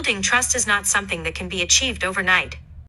Building trust is not something that can be achieved overnight.